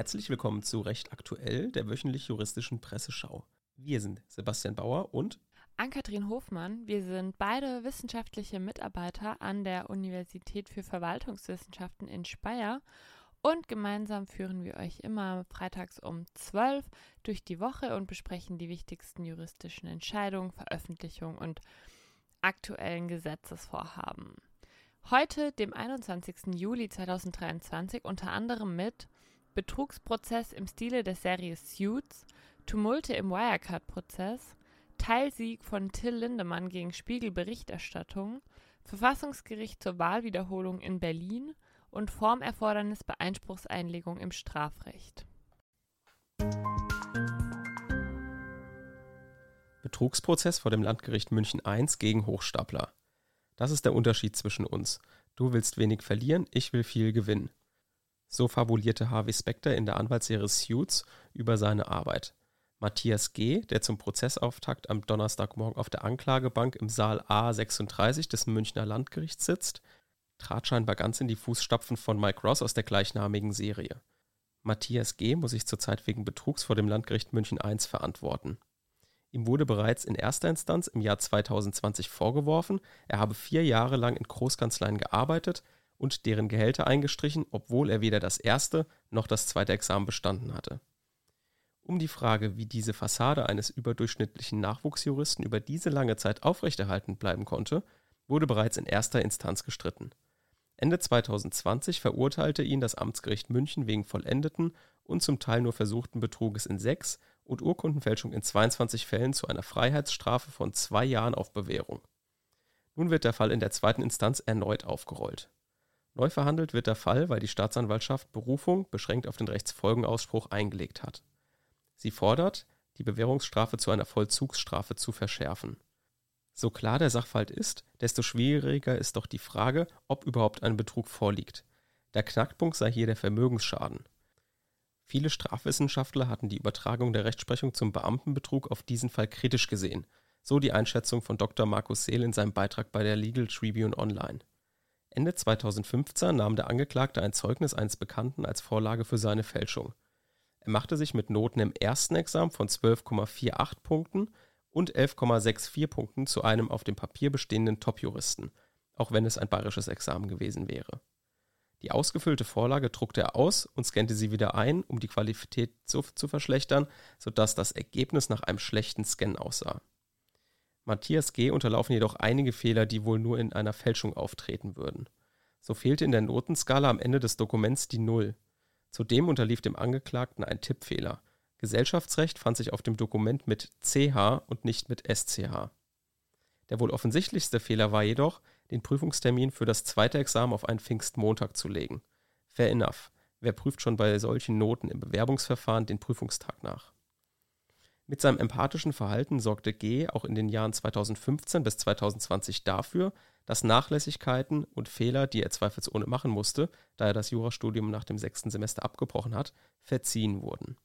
Herzlich willkommen zu Recht Aktuell, der wöchentlich juristischen Presseschau. Wir sind Sebastian Bauer und Ann-Kathrin Hofmann. Wir sind beide wissenschaftliche Mitarbeiter an der Universität für Verwaltungswissenschaften in Speyer und gemeinsam führen wir euch immer freitags um 12 durch die Woche und besprechen die wichtigsten juristischen Entscheidungen, Veröffentlichungen und aktuellen Gesetzesvorhaben. Heute, dem 21. Juli 2023, unter anderem mit Betrugsprozess im Stile der Serie Suits, Tumulte im Wirecard-Prozess, Teilsieg von Till Lindemann gegen Spiegel-Berichterstattung, Verfassungsgericht zur Wahlwiederholung in Berlin und Formerfordernis Beeinspruchseinlegung im Strafrecht. Betrugsprozess vor dem Landgericht München I gegen Hochstapler. Das ist der Unterschied zwischen uns. Du willst wenig verlieren, ich will viel gewinnen. So fabulierte Harvey Specter in der Anwaltsserie Suits über seine Arbeit. Matthias G., der zum Prozessauftakt am Donnerstagmorgen auf der Anklagebank im Saal A36 des Münchner Landgerichts sitzt, trat scheinbar ganz in die Fußstapfen von Mike Ross aus der gleichnamigen Serie. Matthias G. muss sich zurzeit wegen Betrugs vor dem Landgericht München I verantworten. Ihm wurde bereits in erster Instanz im Jahr 2020 vorgeworfen, er habe vier Jahre lang in Großkanzleien gearbeitet und deren Gehälter eingestrichen, obwohl er weder das erste noch das zweite Examen bestanden hatte. Um die Frage, wie diese Fassade eines überdurchschnittlichen Nachwuchsjuristen über diese lange Zeit aufrechterhalten bleiben konnte, wurde bereits in erster Instanz gestritten. Ende 2020 verurteilte ihn das Amtsgericht München wegen vollendeten und zum Teil nur versuchten Betruges in sechs und Urkundenfälschung in 22 Fällen zu einer Freiheitsstrafe von zwei Jahren auf Bewährung. Nun wird der Fall in der zweiten Instanz erneut aufgerollt. Neu verhandelt wird der Fall, weil die Staatsanwaltschaft Berufung beschränkt auf den Rechtsfolgenausspruch eingelegt hat. Sie fordert, die Bewährungsstrafe zu einer Vollzugsstrafe zu verschärfen. So klar der Sachverhalt ist, desto schwieriger ist doch die Frage, ob überhaupt ein Betrug vorliegt. Der Knackpunkt sei hier der Vermögensschaden. Viele Strafwissenschaftler hatten die Übertragung der Rechtsprechung zum Beamtenbetrug auf diesen Fall kritisch gesehen, so die Einschätzung von Dr. Markus Seel in seinem Beitrag bei der Legal Tribune Online. Ende 2015 nahm der Angeklagte ein Zeugnis eines Bekannten als Vorlage für seine Fälschung. Er machte sich mit Noten im ersten Examen von 12,48 Punkten und 11,64 Punkten zu einem auf dem Papier bestehenden Top-Juristen, auch wenn es ein bayerisches Examen gewesen wäre. Die ausgefüllte Vorlage druckte er aus und scannte sie wieder ein, um die Qualität zu, zu verschlechtern, sodass das Ergebnis nach einem schlechten Scan aussah. Matthias G. unterlaufen jedoch einige Fehler, die wohl nur in einer Fälschung auftreten würden. So fehlte in der Notenskala am Ende des Dokuments die Null. Zudem unterlief dem Angeklagten ein Tippfehler. Gesellschaftsrecht fand sich auf dem Dokument mit CH und nicht mit SCH. Der wohl offensichtlichste Fehler war jedoch, den Prüfungstermin für das zweite Examen auf einen Pfingstmontag zu legen. Fair enough. Wer prüft schon bei solchen Noten im Bewerbungsverfahren den Prüfungstag nach? Mit seinem empathischen Verhalten sorgte G. auch in den Jahren 2015 bis 2020 dafür, dass Nachlässigkeiten und Fehler, die er zweifelsohne machen musste, da er das Jurastudium nach dem sechsten Semester abgebrochen hat, verziehen wurden.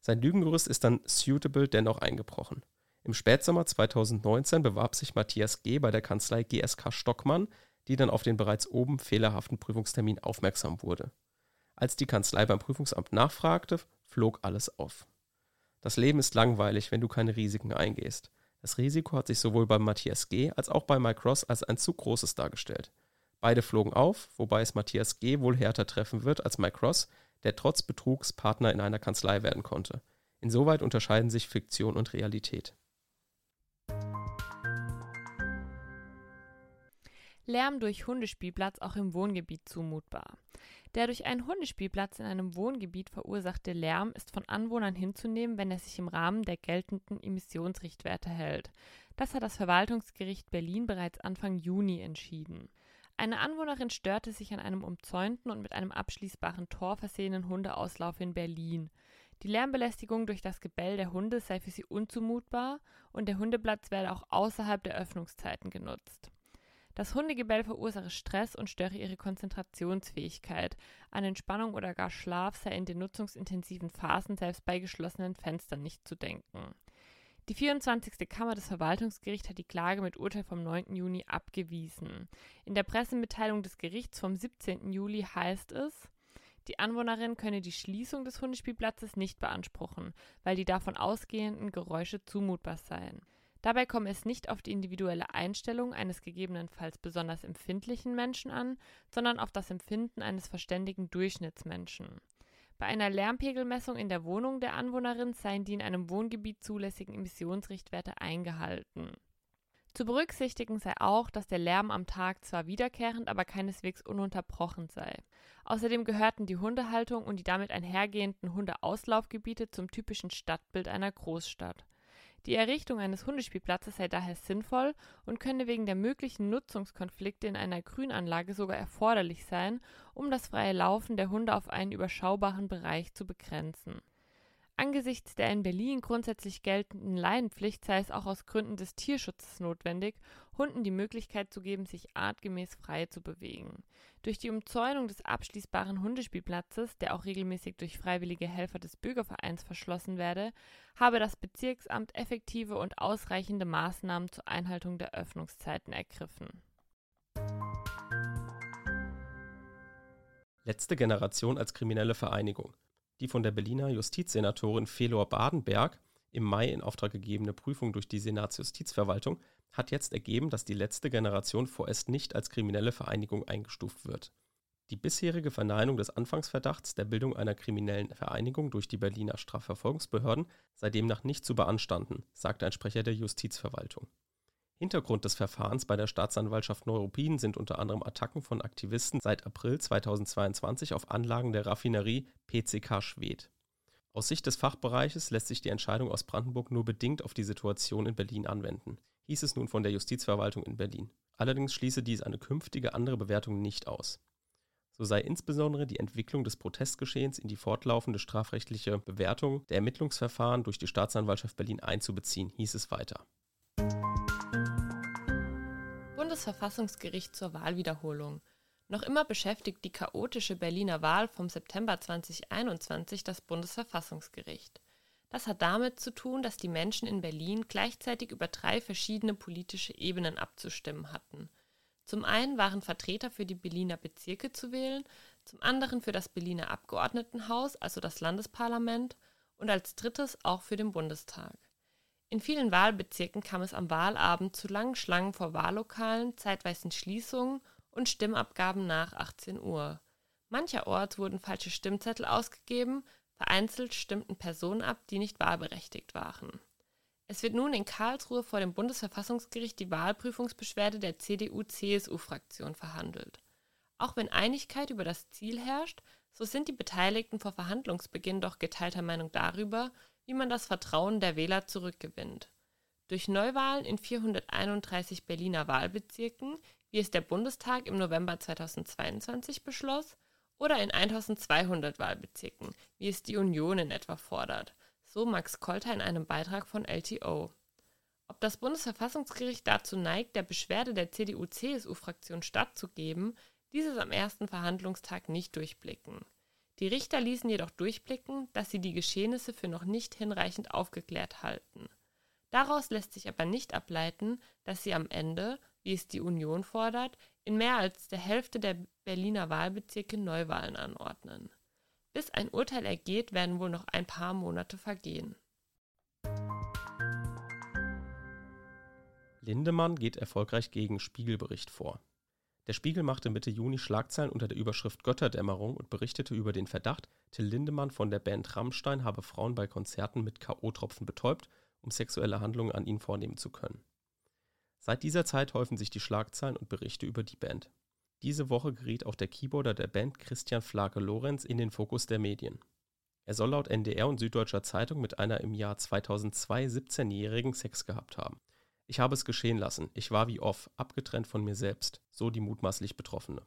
Sein Lügengerüst ist dann suitable dennoch eingebrochen. Im Spätsommer 2019 bewarb sich Matthias G. bei der Kanzlei GSK Stockmann, die dann auf den bereits oben fehlerhaften Prüfungstermin aufmerksam wurde. Als die Kanzlei beim Prüfungsamt nachfragte, flog alles auf. Das Leben ist langweilig, wenn du keine Risiken eingehst. Das Risiko hat sich sowohl bei Matthias G. als auch bei Mike Ross als ein zu großes dargestellt. Beide flogen auf, wobei es Matthias G. wohl härter treffen wird als Mike Ross, der trotz Betrugs Partner in einer Kanzlei werden konnte. Insoweit unterscheiden sich Fiktion und Realität. Lärm durch Hundespielplatz auch im Wohngebiet zumutbar. Der durch einen Hundespielplatz in einem Wohngebiet verursachte Lärm ist von Anwohnern hinzunehmen, wenn er sich im Rahmen der geltenden Emissionsrichtwerte hält. Das hat das Verwaltungsgericht Berlin bereits Anfang Juni entschieden. Eine Anwohnerin störte sich an einem umzäunten und mit einem abschließbaren Tor versehenen Hundeauslauf in Berlin. Die Lärmbelästigung durch das Gebell der Hunde sei für sie unzumutbar und der Hundeplatz werde auch außerhalb der Öffnungszeiten genutzt. Das Hundegebell verursache Stress und störe ihre Konzentrationsfähigkeit. An Entspannung oder gar Schlaf sei in den nutzungsintensiven Phasen selbst bei geschlossenen Fenstern nicht zu denken. Die 24. Kammer des Verwaltungsgerichts hat die Klage mit Urteil vom 9. Juni abgewiesen. In der Pressemitteilung des Gerichts vom 17. Juli heißt es, Die Anwohnerin könne die Schließung des Hundespielplatzes nicht beanspruchen, weil die davon ausgehenden Geräusche zumutbar seien. Dabei komme es nicht auf die individuelle Einstellung eines gegebenenfalls besonders empfindlichen Menschen an, sondern auf das Empfinden eines verständigen Durchschnittsmenschen. Bei einer Lärmpegelmessung in der Wohnung der Anwohnerin seien die in einem Wohngebiet zulässigen Emissionsrichtwerte eingehalten. Zu berücksichtigen sei auch, dass der Lärm am Tag zwar wiederkehrend, aber keineswegs ununterbrochen sei. Außerdem gehörten die Hundehaltung und die damit einhergehenden Hundeauslaufgebiete zum typischen Stadtbild einer Großstadt. Die Errichtung eines Hundespielplatzes sei daher sinnvoll und könne wegen der möglichen Nutzungskonflikte in einer Grünanlage sogar erforderlich sein, um das freie Laufen der Hunde auf einen überschaubaren Bereich zu begrenzen Angesichts der in Berlin grundsätzlich geltenden Leinenpflicht sei es auch aus Gründen des Tierschutzes notwendig, Hunden die Möglichkeit zu geben, sich artgemäß frei zu bewegen. Durch die Umzäunung des abschließbaren Hundespielplatzes, der auch regelmäßig durch freiwillige Helfer des Bürgervereins verschlossen werde, habe das Bezirksamt effektive und ausreichende Maßnahmen zur Einhaltung der Öffnungszeiten ergriffen. Letzte Generation als kriminelle Vereinigung. Die von der Berliner Justizsenatorin Felor Badenberg im Mai in Auftrag gegebene Prüfung durch die Senatsjustizverwaltung hat jetzt ergeben, dass die letzte Generation vorerst nicht als kriminelle Vereinigung eingestuft wird. Die bisherige Verneinung des Anfangsverdachts der Bildung einer kriminellen Vereinigung durch die Berliner Strafverfolgungsbehörden sei demnach nicht zu beanstanden, sagte ein Sprecher der Justizverwaltung Hintergrund des Verfahrens bei der Staatsanwaltschaft Neuruppin sind unter anderem Attacken von Aktivisten seit April 2022 auf Anlagen der Raffinerie PCK Schwedt. Aus Sicht des Fachbereiches lässt sich die Entscheidung aus Brandenburg nur bedingt auf die Situation in Berlin anwenden, hieß es nun von der Justizverwaltung in Berlin. Allerdings schließe dies eine künftige andere Bewertung nicht aus. So sei insbesondere die Entwicklung des Protestgeschehens in die fortlaufende strafrechtliche Bewertung der Ermittlungsverfahren durch die Staatsanwaltschaft Berlin einzubeziehen, hieß es weiter. Bundesverfassungsgericht zur Wahlwiederholung. Noch immer beschäftigt die chaotische Berliner Wahl vom September 2021 das Bundesverfassungsgericht. Das hat damit zu tun, dass die Menschen in Berlin gleichzeitig über drei verschiedene politische Ebenen abzustimmen hatten. Zum einen waren Vertreter für die Berliner Bezirke zu wählen, zum anderen für das Berliner Abgeordnetenhaus, also das Landesparlament, und als drittes auch für den Bundestag. In vielen Wahlbezirken kam es am Wahlabend zu langen Schlangen vor Wahllokalen, zeitweisen Schließungen und Stimmabgaben nach 18 Uhr. Mancherorts wurden falsche Stimmzettel ausgegeben, vereinzelt stimmten Personen ab, die nicht wahlberechtigt waren. Es wird nun in Karlsruhe vor dem Bundesverfassungsgericht die Wahlprüfungsbeschwerde der CDU-CSU-Fraktion verhandelt. Auch wenn Einigkeit über das Ziel herrscht, so sind die Beteiligten vor Verhandlungsbeginn doch geteilter Meinung darüber, wie man das Vertrauen der Wähler zurückgewinnt. Durch Neuwahlen in 431 Berliner Wahlbezirken, wie es der Bundestag im November 2022 beschloss, oder in 1200 Wahlbezirken, wie es die Union in etwa fordert, so Max Kolter in einem Beitrag von LTO. Ob das Bundesverfassungsgericht dazu neigt, der Beschwerde der CDU-CSU-Fraktion stattzugeben, dieses am ersten Verhandlungstag nicht durchblicken. Die Richter ließen jedoch durchblicken, dass sie die Geschehnisse für noch nicht hinreichend aufgeklärt halten. Daraus lässt sich aber nicht ableiten, dass sie am Ende, wie es die Union fordert, in mehr als der Hälfte der Berliner Wahlbezirke Neuwahlen anordnen. Bis ein Urteil ergeht, werden wohl noch ein paar Monate vergehen. Lindemann geht erfolgreich gegen Spiegelbericht vor. Der Spiegel machte Mitte Juni Schlagzeilen unter der Überschrift Götterdämmerung und berichtete über den Verdacht, Till Lindemann von der Band Rammstein habe Frauen bei Konzerten mit K.O.-Tropfen betäubt, um sexuelle Handlungen an ihnen vornehmen zu können. Seit dieser Zeit häufen sich die Schlagzeilen und Berichte über die Band. Diese Woche geriet auch der Keyboarder der Band Christian Flake Lorenz in den Fokus der Medien. Er soll laut NDR und Süddeutscher Zeitung mit einer im Jahr 2002 17-jährigen Sex gehabt haben. Ich habe es geschehen lassen. Ich war wie off, abgetrennt von mir selbst, so die mutmaßlich Betroffene.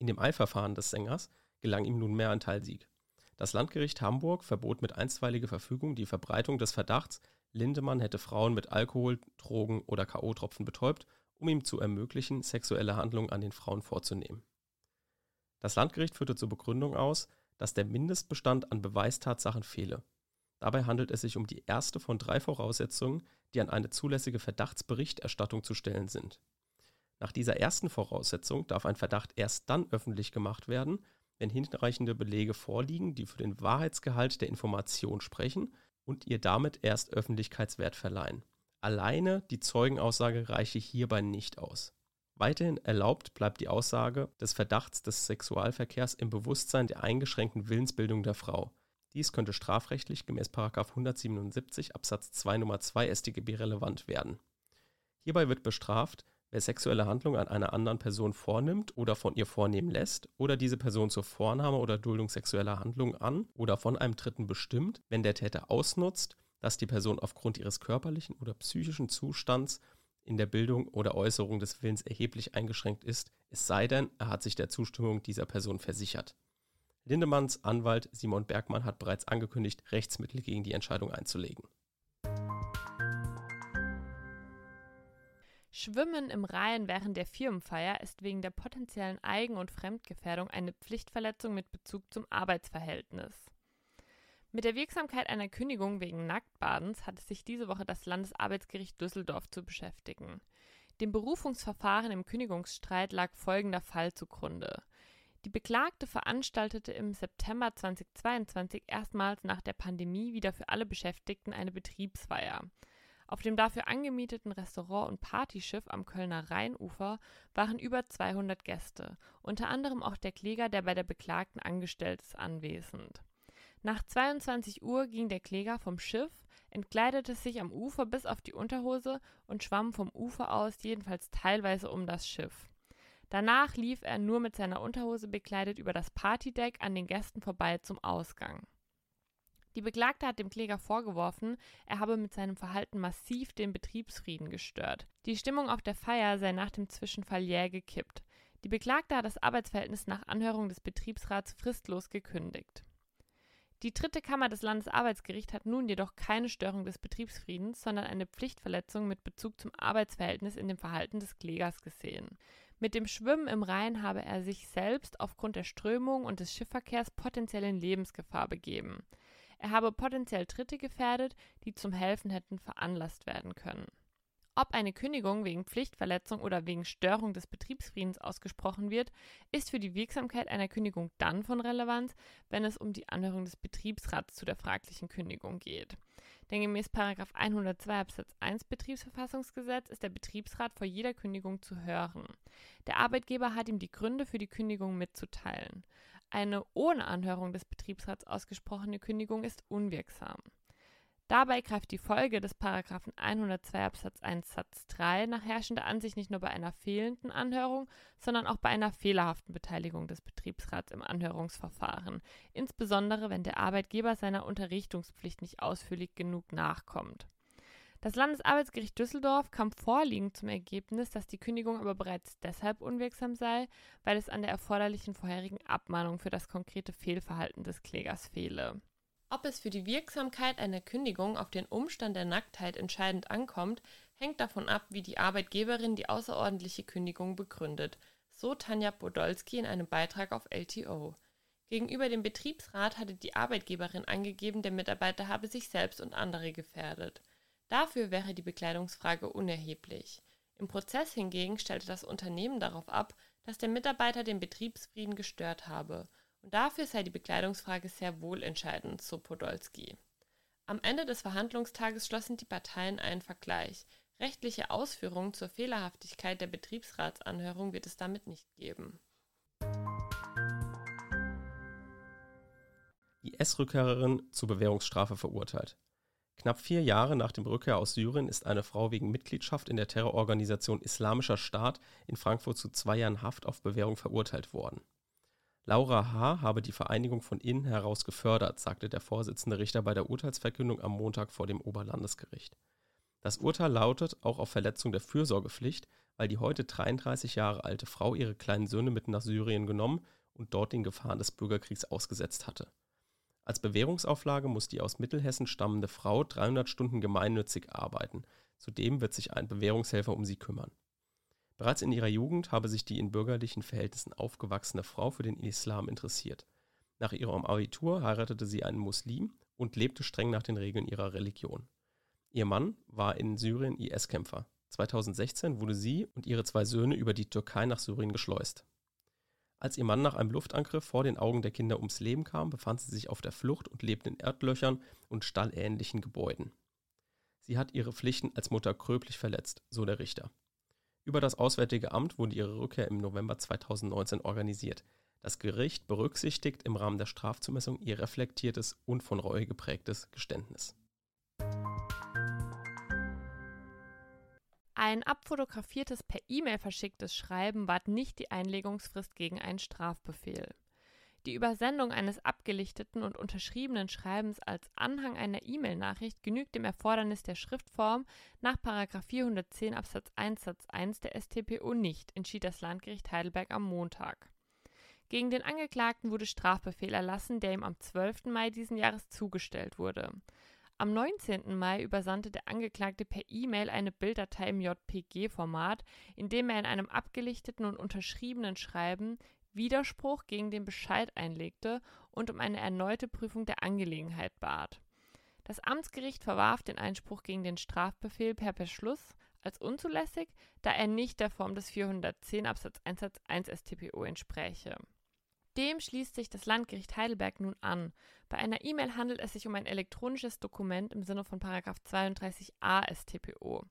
In dem Eilverfahren des Sängers gelang ihm nunmehr ein Teilsieg. Das Landgericht Hamburg verbot mit einstweiliger Verfügung die Verbreitung des Verdachts, Lindemann hätte Frauen mit Alkohol, Drogen oder K.O.-Tropfen betäubt, um ihm zu ermöglichen, sexuelle Handlungen an den Frauen vorzunehmen. Das Landgericht führte zur Begründung aus, dass der Mindestbestand an Beweistatsachen fehle. Dabei handelt es sich um die erste von drei Voraussetzungen, die an eine zulässige Verdachtsberichterstattung zu stellen sind. Nach dieser ersten Voraussetzung darf ein Verdacht erst dann öffentlich gemacht werden, wenn hinreichende Belege vorliegen, die für den Wahrheitsgehalt der Information sprechen und ihr damit erst Öffentlichkeitswert verleihen. Alleine die Zeugenaussage reiche hierbei nicht aus. Weiterhin erlaubt bleibt die Aussage des Verdachts des Sexualverkehrs im Bewusstsein der eingeschränkten Willensbildung der Frau. Dies könnte strafrechtlich gemäß 177 Absatz 2 Nummer 2 StGB relevant werden. Hierbei wird bestraft, wer sexuelle Handlungen an einer anderen Person vornimmt oder von ihr vornehmen lässt oder diese Person zur Vornahme oder Duldung sexueller Handlungen an oder von einem Dritten bestimmt, wenn der Täter ausnutzt, dass die Person aufgrund ihres körperlichen oder psychischen Zustands in der Bildung oder Äußerung des Willens erheblich eingeschränkt ist, es sei denn, er hat sich der Zustimmung dieser Person versichert. Lindemanns Anwalt Simon Bergmann hat bereits angekündigt, Rechtsmittel gegen die Entscheidung einzulegen. Schwimmen im Rhein während der Firmenfeier ist wegen der potenziellen Eigen- und Fremdgefährdung eine Pflichtverletzung mit Bezug zum Arbeitsverhältnis. Mit der Wirksamkeit einer Kündigung wegen Nacktbadens hat es sich diese Woche das Landesarbeitsgericht Düsseldorf zu beschäftigen. Dem Berufungsverfahren im Kündigungsstreit lag folgender Fall zugrunde. Die Beklagte veranstaltete im September 2022 erstmals nach der Pandemie wieder für alle Beschäftigten eine Betriebsfeier. Auf dem dafür angemieteten Restaurant und Partyschiff am Kölner Rheinufer waren über 200 Gäste, unter anderem auch der Kläger, der bei der Beklagten angestellt ist, anwesend. Nach 22 Uhr ging der Kläger vom Schiff, entkleidete sich am Ufer bis auf die Unterhose und schwamm vom Ufer aus jedenfalls teilweise um das Schiff. Danach lief er nur mit seiner Unterhose bekleidet über das Partydeck an den Gästen vorbei zum Ausgang. Die Beklagte hat dem Kläger vorgeworfen, er habe mit seinem Verhalten massiv den Betriebsfrieden gestört. Die Stimmung auf der Feier sei nach dem Zwischenfall jäh gekippt. Die Beklagte hat das Arbeitsverhältnis nach Anhörung des Betriebsrats fristlos gekündigt. Die dritte Kammer des Landesarbeitsgerichts hat nun jedoch keine Störung des Betriebsfriedens, sondern eine Pflichtverletzung mit Bezug zum Arbeitsverhältnis in dem Verhalten des Klägers gesehen. Mit dem Schwimmen im Rhein habe er sich selbst aufgrund der Strömung und des Schiffverkehrs potenziell in Lebensgefahr begeben. Er habe potenziell Dritte gefährdet, die zum Helfen hätten veranlasst werden können. Ob eine Kündigung wegen Pflichtverletzung oder wegen Störung des Betriebsfriedens ausgesprochen wird, ist für die Wirksamkeit einer Kündigung dann von Relevanz, wenn es um die Anhörung des Betriebsrats zu der fraglichen Kündigung geht. Denn gemäß 102 Absatz 1 Betriebsverfassungsgesetz ist der Betriebsrat vor jeder Kündigung zu hören. Der Arbeitgeber hat ihm die Gründe für die Kündigung mitzuteilen. Eine ohne Anhörung des Betriebsrats ausgesprochene Kündigung ist unwirksam. Dabei greift die Folge des Paragraphen 102 Absatz 1 Satz 3 nach herrschender Ansicht nicht nur bei einer fehlenden Anhörung, sondern auch bei einer fehlerhaften Beteiligung des Betriebsrats im Anhörungsverfahren, insbesondere wenn der Arbeitgeber seiner Unterrichtungspflicht nicht ausführlich genug nachkommt. Das Landesarbeitsgericht Düsseldorf kam vorliegend zum Ergebnis, dass die Kündigung aber bereits deshalb unwirksam sei, weil es an der erforderlichen vorherigen Abmahnung für das konkrete Fehlverhalten des Klägers fehle. Ob es für die Wirksamkeit einer Kündigung auf den Umstand der Nacktheit entscheidend ankommt, hängt davon ab, wie die Arbeitgeberin die außerordentliche Kündigung begründet, so Tanja Podolski in einem Beitrag auf LTO. Gegenüber dem Betriebsrat hatte die Arbeitgeberin angegeben, der Mitarbeiter habe sich selbst und andere gefährdet. Dafür wäre die Bekleidungsfrage unerheblich. Im Prozess hingegen stellte das Unternehmen darauf ab, dass der Mitarbeiter den Betriebsfrieden gestört habe, und dafür sei die Bekleidungsfrage sehr wohl entscheidend, so Podolski. Am Ende des Verhandlungstages schlossen die Parteien einen Vergleich. Rechtliche Ausführungen zur Fehlerhaftigkeit der Betriebsratsanhörung wird es damit nicht geben. IS-Rückkehrerin zur Bewährungsstrafe verurteilt. Knapp vier Jahre nach dem Rückkehr aus Syrien ist eine Frau wegen Mitgliedschaft in der Terrororganisation Islamischer Staat in Frankfurt zu zwei Jahren Haft auf Bewährung verurteilt worden. Laura H. habe die Vereinigung von innen heraus gefördert, sagte der Vorsitzende Richter bei der Urteilsverkündung am Montag vor dem Oberlandesgericht. Das Urteil lautet auch auf Verletzung der Fürsorgepflicht, weil die heute 33 Jahre alte Frau ihre kleinen Söhne mit nach Syrien genommen und dort den Gefahren des Bürgerkriegs ausgesetzt hatte. Als Bewährungsauflage muss die aus Mittelhessen stammende Frau 300 Stunden gemeinnützig arbeiten. Zudem wird sich ein Bewährungshelfer um sie kümmern. Bereits in ihrer Jugend habe sich die in bürgerlichen Verhältnissen aufgewachsene Frau für den Islam interessiert. Nach ihrem Abitur heiratete sie einen Muslim und lebte streng nach den Regeln ihrer Religion. Ihr Mann war in Syrien IS-Kämpfer. 2016 wurde sie und ihre zwei Söhne über die Türkei nach Syrien geschleust. Als ihr Mann nach einem Luftangriff vor den Augen der Kinder ums Leben kam, befand sie sich auf der Flucht und lebte in Erdlöchern und stallähnlichen Gebäuden. Sie hat ihre Pflichten als Mutter gröblich verletzt, so der Richter. Über das Auswärtige Amt wurde ihre Rückkehr im November 2019 organisiert. Das Gericht berücksichtigt im Rahmen der Strafzumessung ihr reflektiertes und von Reue geprägtes Geständnis. Ein abfotografiertes per E-Mail verschicktes Schreiben wahrt nicht die Einlegungsfrist gegen einen Strafbefehl. Die Übersendung eines abgelichteten und unterschriebenen Schreibens als Anhang einer E-Mail-Nachricht genügt dem Erfordernis der Schriftform nach 410 Absatz 1 Satz 1 der StPO nicht, entschied das Landgericht Heidelberg am Montag. Gegen den Angeklagten wurde Strafbefehl erlassen, der ihm am 12. Mai diesen Jahres zugestellt wurde. Am 19. Mai übersandte der Angeklagte per E-Mail eine Bilddatei im JPG-Format, in dem er in einem abgelichteten und unterschriebenen Schreiben Widerspruch gegen den Bescheid einlegte und um eine erneute Prüfung der Angelegenheit bat. Das Amtsgericht verwarf den Einspruch gegen den Strafbefehl per Beschluss als unzulässig, da er nicht der Form des 410 Absatz 1 Satz 1 StPO entspräche. Dem schließt sich das Landgericht Heidelberg nun an. Bei einer E-Mail handelt es sich um ein elektronisches Dokument im Sinne von 32a StPO.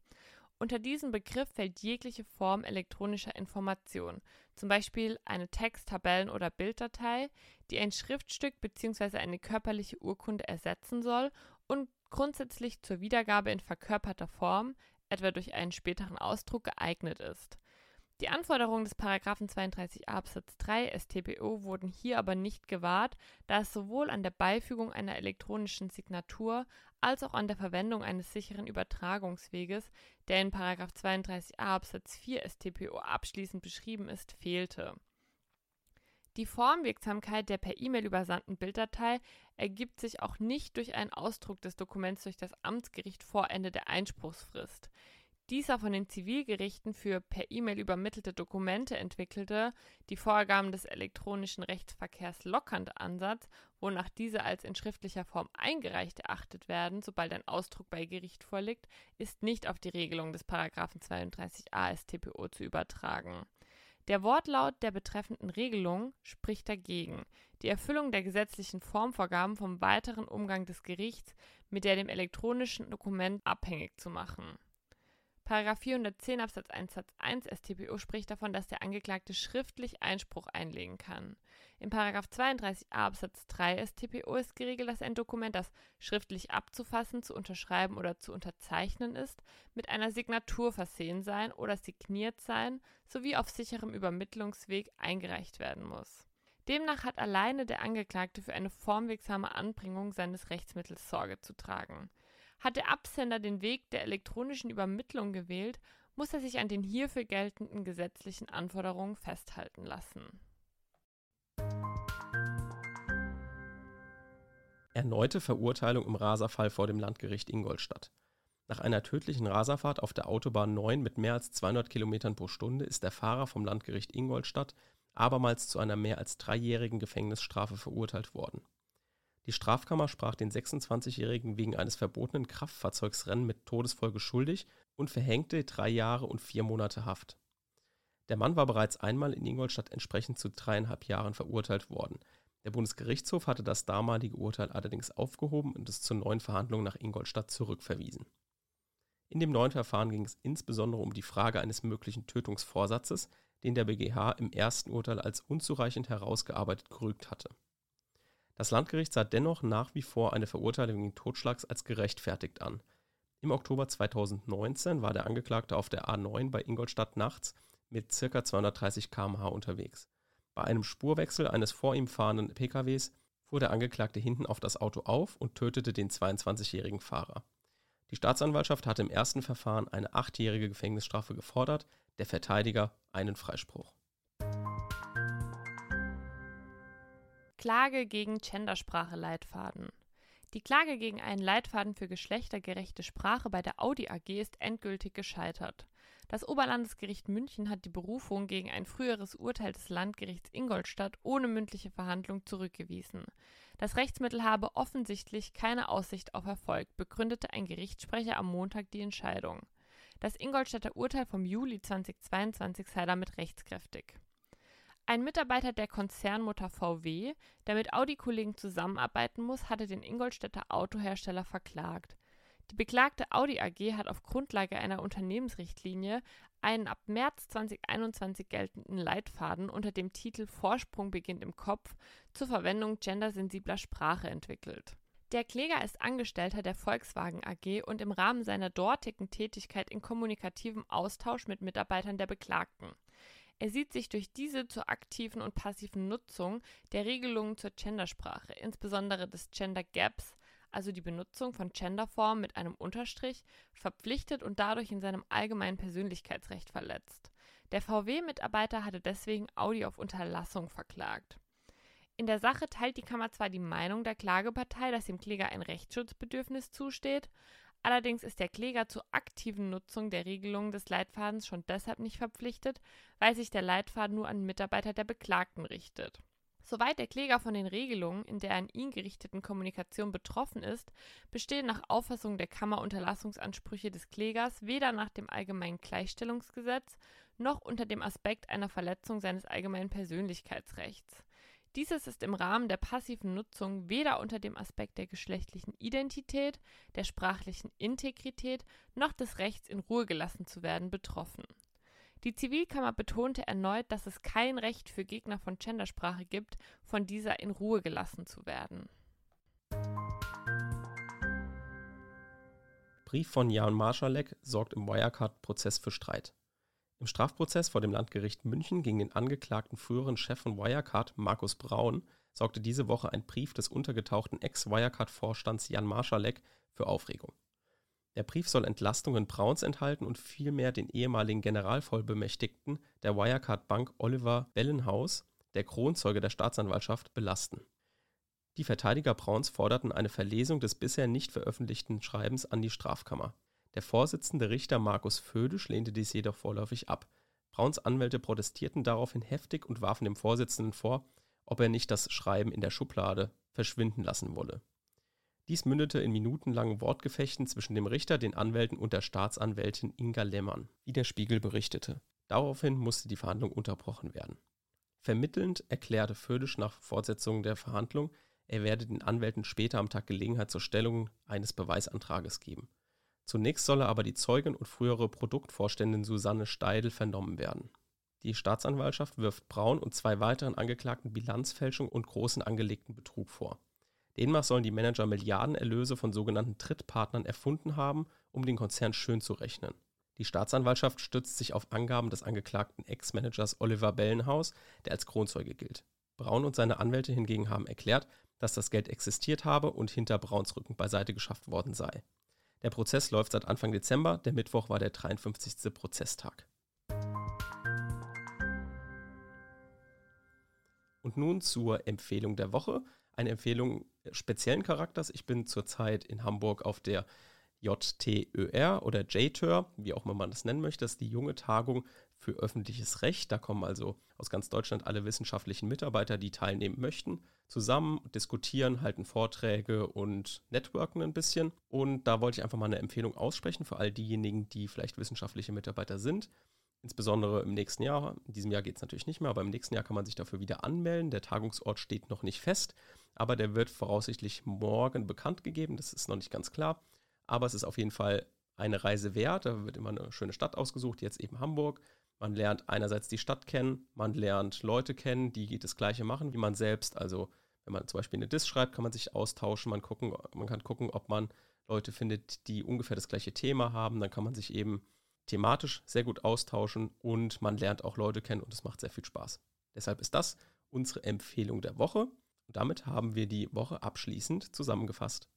Unter diesen Begriff fällt jegliche Form elektronischer Information, zum Beispiel eine Text-, Tabellen- oder Bilddatei, die ein Schriftstück bzw. eine körperliche Urkunde ersetzen soll und grundsätzlich zur Wiedergabe in verkörperter Form, etwa durch einen späteren Ausdruck, geeignet ist. Die Anforderungen des Paragraphen 32a Absatz 3 StPO wurden hier aber nicht gewahrt, da es sowohl an der Beifügung einer elektronischen Signatur als auch an der Verwendung eines sicheren Übertragungsweges, der in 32a Absatz 4 StPO abschließend beschrieben ist, fehlte. Die Formwirksamkeit der per E-Mail übersandten Bilddatei ergibt sich auch nicht durch einen Ausdruck des Dokuments durch das Amtsgericht vor Ende der Einspruchsfrist. Dieser von den Zivilgerichten für per E-Mail übermittelte Dokumente entwickelte, die Vorgaben des elektronischen Rechtsverkehrs lockernd Ansatz, wonach diese als in schriftlicher Form eingereicht erachtet werden, sobald ein Ausdruck bei Gericht vorliegt, ist nicht auf die Regelung des Paragraphen 32a StPO zu übertragen. Der Wortlaut der betreffenden Regelung spricht dagegen, die Erfüllung der gesetzlichen Formvorgaben vom weiteren Umgang des Gerichts mit der dem elektronischen Dokument abhängig zu machen Paragraph 410 Absatz 1 Satz 1 StPO spricht davon, dass der Angeklagte schriftlich Einspruch einlegen kann. In Paragraph 32a Absatz 3 StPO ist geregelt, dass ein Dokument, das schriftlich abzufassen, zu unterschreiben oder zu unterzeichnen ist, mit einer Signatur versehen sein oder signiert sein sowie auf sicherem Übermittlungsweg eingereicht werden muss. Demnach hat alleine der Angeklagte für eine formwirksame Anbringung seines Rechtsmittels Sorge zu tragen. Hat der Absender den Weg der elektronischen Übermittlung gewählt, muss er sich an den hierfür geltenden gesetzlichen Anforderungen festhalten lassen. Erneute Verurteilung im Raserfall vor dem Landgericht Ingolstadt. Nach einer tödlichen Raserfahrt auf der Autobahn 9 mit mehr als 200 km pro Stunde ist der Fahrer vom Landgericht Ingolstadt abermals zu einer mehr als dreijährigen Gefängnisstrafe verurteilt worden. Die Strafkammer sprach den 26-Jährigen wegen eines verbotenen Kraftfahrzeugsrennen mit Todesfolge schuldig und verhängte drei Jahre und vier Monate Haft. Der Mann war bereits einmal in Ingolstadt entsprechend zu dreieinhalb Jahren verurteilt worden. Der Bundesgerichtshof hatte das damalige Urteil allerdings aufgehoben und es zu neuen Verhandlungen nach Ingolstadt zurückverwiesen. In dem neuen Verfahren ging es insbesondere um die Frage eines möglichen Tötungsvorsatzes, den der BGH im ersten Urteil als unzureichend herausgearbeitet gerügt hatte das Landgericht sah dennoch nach wie vor eine Verurteilung wegen Totschlags als gerechtfertigt an. Im Oktober 2019 war der Angeklagte auf der A9 bei Ingolstadt nachts mit ca. 230 km/h unterwegs. Bei einem Spurwechsel eines vor ihm fahrenden PKWs fuhr der Angeklagte hinten auf das Auto auf und tötete den 22-jährigen Fahrer. Die Staatsanwaltschaft hatte im ersten Verfahren eine achtjährige Gefängnisstrafe gefordert, der Verteidiger einen Freispruch. Klage gegen Gendersprache-Leitfaden. Die Klage gegen einen Leitfaden für geschlechtergerechte Sprache bei der Audi AG ist endgültig gescheitert. Das Oberlandesgericht München hat die Berufung gegen ein früheres Urteil des Landgerichts Ingolstadt ohne mündliche Verhandlung zurückgewiesen. Das Rechtsmittel habe offensichtlich keine Aussicht auf Erfolg, begründete ein Gerichtssprecher am Montag die Entscheidung. Das Ingolstädter Urteil vom Juli 2022 sei damit rechtskräftig. Ein Mitarbeiter der Konzernmutter VW, der mit Audi-Kollegen zusammenarbeiten muss, hatte den Ingolstädter Autohersteller verklagt. Die beklagte Audi AG hat auf Grundlage einer Unternehmensrichtlinie einen ab März 2021 geltenden Leitfaden unter dem Titel Vorsprung beginnt im Kopf zur Verwendung gendersensibler Sprache entwickelt. Der Kläger ist Angestellter der Volkswagen AG und im Rahmen seiner dortigen Tätigkeit in kommunikativem Austausch mit Mitarbeitern der Beklagten. Er sieht sich durch diese zur aktiven und passiven Nutzung der Regelungen zur Gendersprache, insbesondere des Gender Gaps, also die Benutzung von Genderformen mit einem Unterstrich, verpflichtet und dadurch in seinem allgemeinen Persönlichkeitsrecht verletzt. Der VW-Mitarbeiter hatte deswegen Audi auf Unterlassung verklagt. In der Sache teilt die Kammer zwar die Meinung der Klagepartei, dass dem Kläger ein Rechtsschutzbedürfnis zusteht, allerdings ist der Kläger zur aktiven Nutzung der Regelungen des Leitfadens schon deshalb nicht verpflichtet, weil sich der Leitfaden nur an Mitarbeiter der Beklagten richtet. Soweit der Kläger von den Regelungen in der an ihn gerichteten Kommunikation betroffen ist, bestehen nach Auffassung der Kammer Unterlassungsansprüche des Klägers weder nach dem Allgemeinen Gleichstellungsgesetz noch unter dem Aspekt einer Verletzung seines allgemeinen Persönlichkeitsrechts. Dieses ist im Rahmen der passiven Nutzung weder unter dem Aspekt der geschlechtlichen Identität, der sprachlichen Integrität noch des Rechts in Ruhe gelassen zu werden betroffen die Zivilkammer betonte erneut, dass es kein Recht für Gegner von Gendersprache gibt, von dieser in Ruhe gelassen zu werden. Brief von Jan Marschalek sorgt im Wirecard-Prozess für Streit. Im Strafprozess vor dem Landgericht München gegen den angeklagten früheren Chef von Wirecard, Markus Braun, sorgte diese Woche ein Brief des untergetauchten Ex-Wirecard-Vorstands Jan Marschalek für Aufregung. Der Brief soll Entlastungen Brauns enthalten und vielmehr den ehemaligen Generalvollbemächtigten der Wirecard Bank Oliver Bellenhaus, der Kronzeuge der Staatsanwaltschaft, belasten. Die Verteidiger Brauns forderten eine Verlesung des bisher nicht veröffentlichten Schreibens an die Strafkammer. Der Vorsitzende Richter Markus Födisch lehnte dies jedoch vorläufig ab. Brauns Anwälte protestierten daraufhin heftig und warfen dem Vorsitzenden vor, ob er nicht das Schreiben in der Schublade verschwinden lassen wolle dies mündete in minutenlangen Wortgefechten zwischen dem Richter, den Anwälten und der Staatsanwältin Inga Lemmern, wie der Spiegel berichtete. Daraufhin musste die Verhandlung unterbrochen werden. Vermittelnd erklärte Födisch nach Fortsetzung der Verhandlung, er werde den Anwälten später am Tag Gelegenheit zur Stellung eines Beweisantrages geben. Zunächst solle aber die Zeugin und frühere Produktvorständin Susanne Steidel vernommen werden. Die Staatsanwaltschaft wirft Braun und zwei weiteren Angeklagten Bilanzfälschung und großen angelegten Betrug vor. Demnach sollen die Manager Milliardenerlöse von sogenannten Drittpartnern erfunden haben, um den Konzern schön zu rechnen. Die Staatsanwaltschaft stützt sich auf Angaben des angeklagten Ex-Managers Oliver Bellenhaus, der als Kronzeuge gilt. Braun und seine Anwälte hingegen haben erklärt, dass das Geld existiert habe und hinter Brauns Rücken beiseite geschafft worden sei. Der Prozess läuft seit Anfang Dezember, der Mittwoch war der 53. Prozesstag. Und nun zur Empfehlung der Woche eine Empfehlung speziellen Charakters. Ich bin zurzeit in Hamburg auf der JTÖR oder JTÖR, wie auch immer man das nennen möchte. Das ist die junge Tagung für öffentliches Recht. Da kommen also aus ganz Deutschland alle wissenschaftlichen Mitarbeiter, die teilnehmen möchten, zusammen, diskutieren, halten Vorträge und networken ein bisschen. Und da wollte ich einfach mal eine Empfehlung aussprechen für all diejenigen, die vielleicht wissenschaftliche Mitarbeiter sind. Insbesondere im nächsten Jahr. In diesem Jahr geht es natürlich nicht mehr, aber im nächsten Jahr kann man sich dafür wieder anmelden. Der Tagungsort steht noch nicht fest, aber der wird voraussichtlich morgen bekannt gegeben. Das ist noch nicht ganz klar. Aber es ist auf jeden Fall eine Reise wert. Da wird immer eine schöne Stadt ausgesucht, jetzt eben Hamburg. Man lernt einerseits die Stadt kennen, man lernt Leute kennen, die das Gleiche machen wie man selbst. Also wenn man zum Beispiel eine Diss schreibt, kann man sich austauschen. Man, gucken, man kann gucken, ob man Leute findet, die ungefähr das gleiche Thema haben. Dann kann man sich eben thematisch sehr gut austauschen und man lernt auch Leute kennen und es macht sehr viel Spaß. Deshalb ist das unsere Empfehlung der Woche und damit haben wir die Woche abschließend zusammengefasst.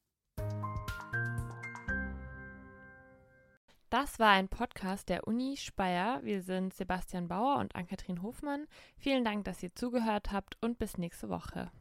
Das war ein Podcast der Uni Speyer. Wir sind Sebastian Bauer und Ann-Kathrin Hofmann. Vielen Dank, dass ihr zugehört habt und bis nächste Woche.